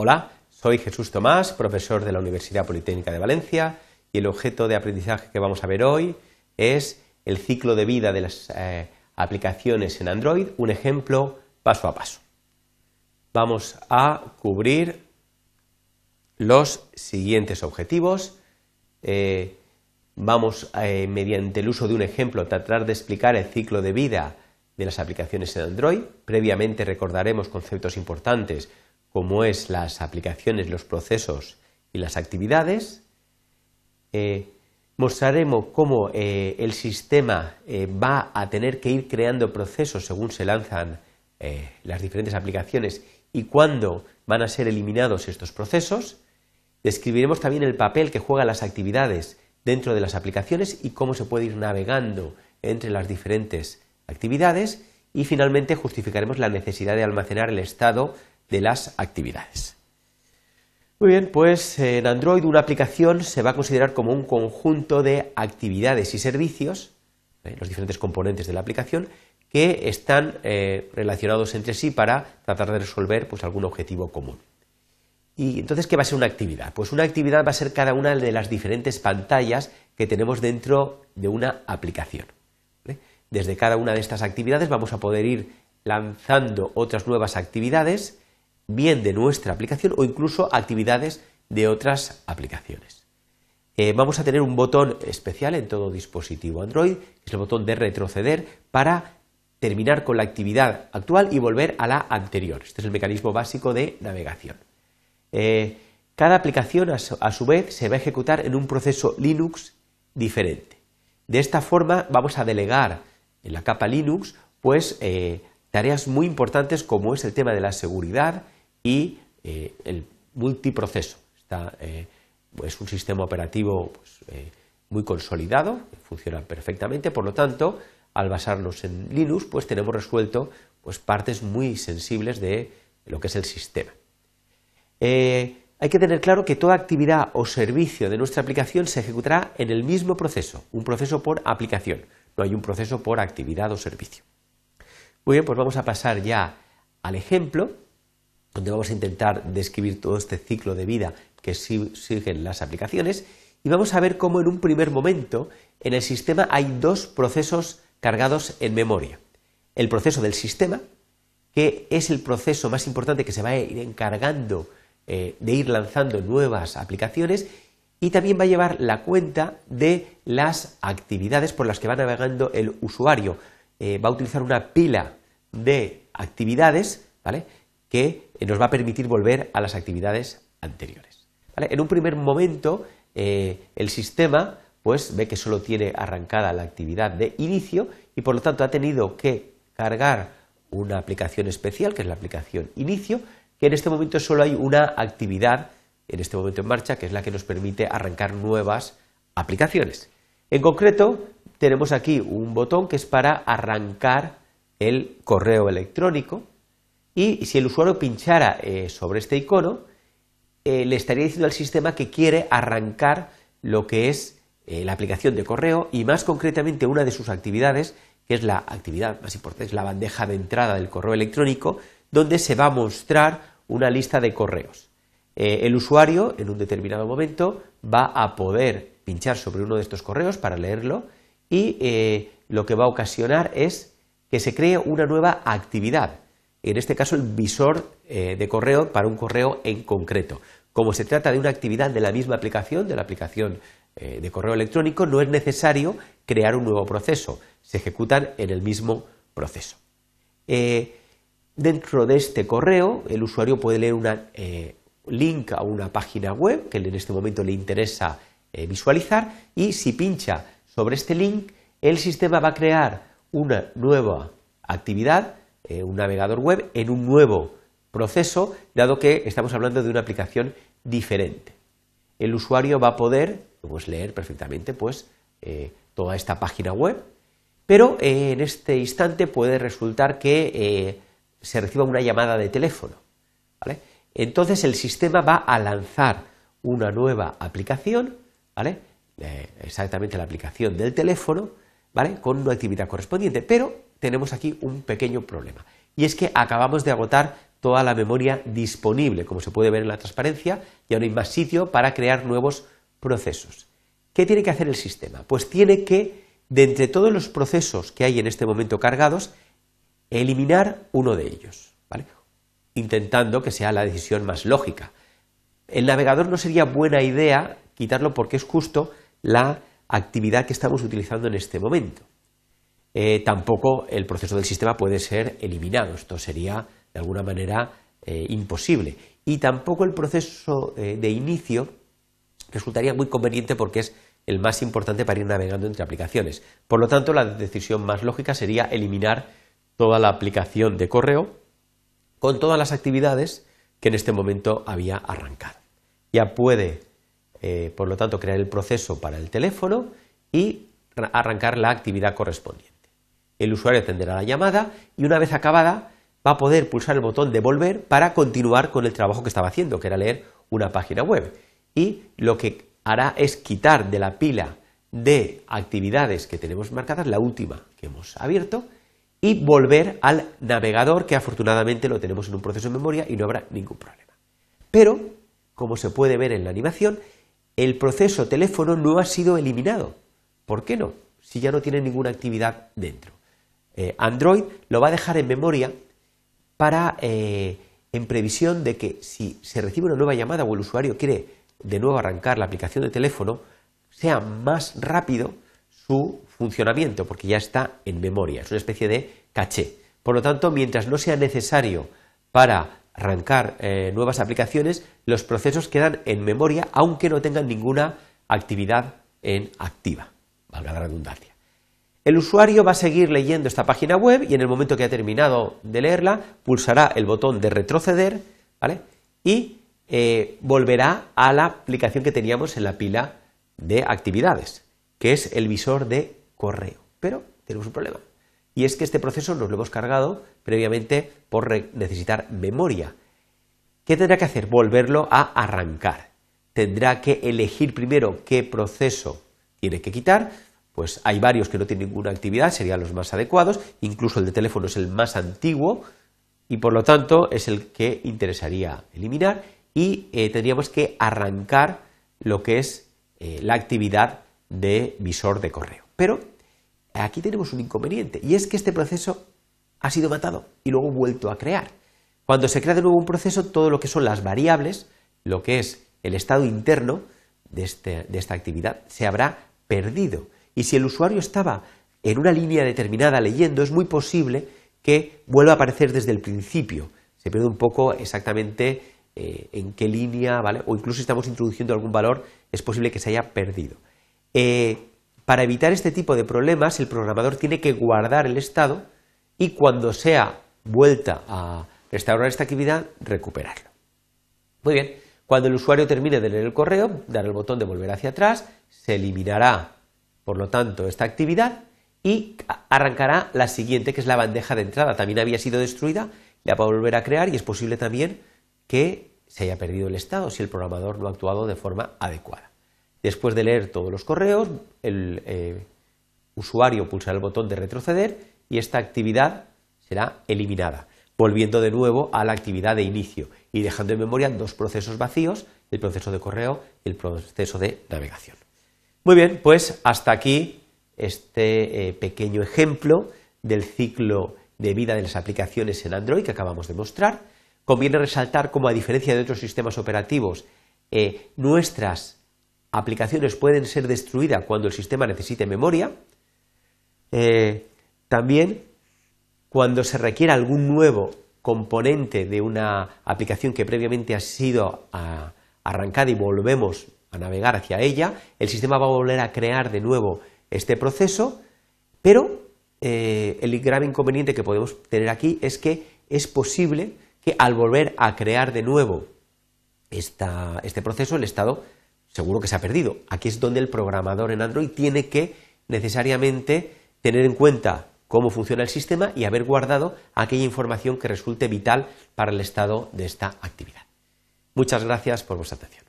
Hola, soy Jesús Tomás, profesor de la Universidad Politécnica de Valencia y el objeto de aprendizaje que vamos a ver hoy es el ciclo de vida de las eh, aplicaciones en Android, un ejemplo paso a paso. Vamos a cubrir los siguientes objetivos. Eh, vamos, eh, mediante el uso de un ejemplo, a tratar de explicar el ciclo de vida de las aplicaciones en Android. Previamente recordaremos conceptos importantes como es las aplicaciones, los procesos y las actividades. Eh, mostraremos cómo eh, el sistema eh, va a tener que ir creando procesos según se lanzan las diferentes aplicaciones y cuándo van a ser eliminados estos procesos. Describiremos también el papel que juegan las actividades dentro de las aplicaciones y cómo se puede ir navegando entre las diferentes actividades y finalmente justificaremos la necesidad de almacenar el estado de las actividades. Muy bien, pues en Android una aplicación se va a considerar como un conjunto de actividades y servicios, ¿eh? los diferentes componentes de la aplicación, que están eh, relacionados entre sí para tratar de resolver pues, algún objetivo común. Y entonces, ¿qué va a ser una actividad? Pues una actividad va a ser cada una de las diferentes pantallas que tenemos dentro de una aplicación. Desde cada una de estas actividades vamos a poder ir lanzando otras nuevas actividades bien de nuestra aplicación o incluso actividades de otras aplicaciones. Eh, vamos a tener un botón especial en todo dispositivo Android, que es el botón de retroceder para terminar con la actividad actual y volver a la anterior. Este es el mecanismo básico de navegación. Eh, cada aplicación, a su, vez, se va a ejecutar en un proceso Linux diferente. De esta forma, vamos a delegar en la capa Linux pues, eh, tareas muy importantes como es el tema de la seguridad, y eh, el multiproceso. Está, eh, es un sistema operativo pues, eh, muy consolidado, funciona perfectamente, por lo tanto, al basarnos en Linux, pues tenemos resuelto pues, partes muy sensibles de lo que es el sistema. hay que tener claro que toda actividad o servicio de nuestra aplicación se ejecutará en el mismo proceso, un proceso por aplicación, no hay un proceso por actividad o servicio. Muy bien, pues vamos a pasar ya al ejemplo donde vamos a intentar describir todo este ciclo de vida que siguen las aplicaciones y vamos a ver cómo en un primer momento en el sistema hay dos procesos cargados en memoria. El proceso del sistema, que es el proceso más importante que se va a ir encargando eh, de ir lanzando nuevas aplicaciones y también va a llevar la cuenta de las actividades por las que va navegando el usuario. Eh, va a utilizar una pila de actividades, ¿vale? que nos va a permitir volver a las actividades anteriores. En un primer momento, eh, el sistema pues, ve que solo tiene arrancada la actividad de inicio y por lo tanto ha tenido que cargar una aplicación especial, que es la aplicación inicio, que en este momento solo hay una actividad en este momento en marcha, que es la que nos permite arrancar nuevas aplicaciones. En concreto, tenemos aquí un botón que es para arrancar el correo electrónico, y si el usuario pinchara eh, sobre este icono, eh, le estaría diciendo al sistema que quiere arrancar lo que es eh, la aplicación de correo y más concretamente una de sus actividades, que es la actividad más importante, es la bandeja de entrada del correo electrónico, donde se va a mostrar una lista de correos. el usuario, en un determinado momento, va a poder pinchar sobre uno de estos correos para leerlo y lo que va a ocasionar es que se cree una nueva actividad en este caso el visor eh, de correo para un correo en concreto. Como se trata de una actividad de la misma aplicación, de la aplicación eh, de correo electrónico, no es necesario crear un nuevo proceso, se ejecutan en el mismo proceso. Eh, dentro de este correo, el usuario puede leer un link a una página web que en este momento le interesa visualizar y si pincha sobre este link, el sistema va a crear una nueva actividad eh, un navegador web en un nuevo proceso, dado que estamos hablando de una aplicación diferente. El usuario va a poder pues, leer perfectamente pues, eh, toda esta página web, pero eh, en este instante puede resultar que se reciba una llamada de teléfono. Entonces el sistema va a lanzar una nueva aplicación, ¿vale? exactamente la aplicación del teléfono, con una actividad correspondiente, pero tenemos aquí un pequeño problema. Y es que acabamos de agotar toda la memoria disponible, como se puede ver en la transparencia, y ahora hay más sitio para crear nuevos procesos. ¿Qué tiene que hacer el sistema? Pues tiene que, de entre todos los procesos que hay en este momento cargados, eliminar uno de ellos, intentando que sea la decisión más lógica. El navegador no sería buena idea quitarlo porque es justo la actividad que estamos utilizando en este momento. Eh, tampoco el proceso del sistema puede ser eliminado. Esto sería, de alguna manera, eh, imposible. Y tampoco el proceso eh, de inicio resultaría muy conveniente porque es el más importante para ir navegando entre aplicaciones. Por lo tanto, la decisión más lógica sería eliminar toda la aplicación de correo con todas las actividades que en este momento había arrancado. Ya puede, por lo tanto, crear el proceso para el teléfono y arrancar la actividad correspondiente. El usuario atenderá la llamada y una vez acabada va a poder pulsar el botón de volver para continuar con el trabajo que estaba haciendo, que era leer una página web. Y lo que hará es quitar de la pila de actividades que tenemos marcadas, la última que hemos abierto, y volver al navegador, que afortunadamente lo tenemos en un proceso de memoria y no habrá ningún problema. Pero, como se puede ver en la animación, el proceso teléfono no ha sido eliminado. ¿Por qué no? Si ya no tiene ninguna actividad dentro. Eh, Android lo va a dejar en memoria para, eh, en previsión de que si se recibe una nueva llamada o el usuario quiere de nuevo arrancar la aplicación de teléfono, sea más rápido su funcionamiento, porque ya está en memoria, es una especie de caché. Por lo tanto, mientras no sea necesario para arrancar eh, nuevas aplicaciones, los procesos quedan en memoria, aunque no tengan ninguna actividad en activa, valga la redundancia. El usuario va a seguir leyendo esta página web y en el momento que ha terminado de leerla, pulsará el botón de retroceder ¿vale? y eh, volverá a la aplicación que teníamos en la pila de actividades, que es el visor de correo. Pero tenemos un problema. Y es que este proceso nos lo hemos cargado previamente por necesitar memoria. ¿Qué tendrá que hacer? Volverlo a arrancar. Tendrá que elegir primero qué proceso tiene que quitar, pues hay varios que no tienen ninguna actividad, serían los más adecuados, incluso el de teléfono es el más antiguo y por lo tanto es el que interesaría eliminar y eh, tendríamos que arrancar lo que es eh, la actividad de visor de correo. Pero aquí tenemos un inconveniente y es que este proceso ha sido matado y luego vuelto a crear. Cuando se crea de nuevo un proceso, todo lo que son las variables, lo que es el estado interno de, este, esta actividad, se habrá perdido. Y si el usuario estaba en una línea determinada leyendo, es muy posible que vuelva a aparecer desde el principio. Se pierde un poco exactamente eh, en qué línea, ¿vale? O incluso si estamos introduciendo algún valor, es posible que se haya perdido. Eh, para evitar este tipo de problemas, el programador tiene que guardar el estado y cuando sea vuelta a restaurar esta actividad, recuperarlo. Muy bien, cuando el usuario termine de leer el correo, dar el botón de volver hacia atrás, se eliminará por lo tanto, esta actividad y arrancará la siguiente, que es la bandeja de entrada. También había sido destruida, la va a volver a crear y es posible también que se haya perdido el estado si el programador no ha actuado de forma adecuada. Después de leer todos los correos, el eh, usuario pulsará el botón de retroceder y esta actividad será eliminada, volviendo de nuevo a la actividad de inicio y dejando en memoria dos procesos vacíos, el proceso de correo y el proceso de navegación. Muy bien, pues hasta aquí este eh, pequeño ejemplo del ciclo de vida de las aplicaciones en Android que acabamos de mostrar. Conviene resaltar cómo, a diferencia de otros sistemas operativos, eh, nuestras aplicaciones pueden ser destruidas cuando el sistema necesite memoria. Eh, también, cuando se requiera algún nuevo componente de una aplicación que previamente ha sido ah, arrancada y volvemos a navegar hacia ella, el sistema va a volver a crear de nuevo este proceso, pero eh, el grave inconveniente que podemos tener aquí es que es posible que al volver a crear de nuevo este proceso, el estado seguro que se ha perdido. Aquí es donde el programador en Android tiene que necesariamente tener en cuenta cómo funciona el sistema y haber guardado aquella información que resulte vital para el estado de esta actividad. Muchas gracias por vuestra atención.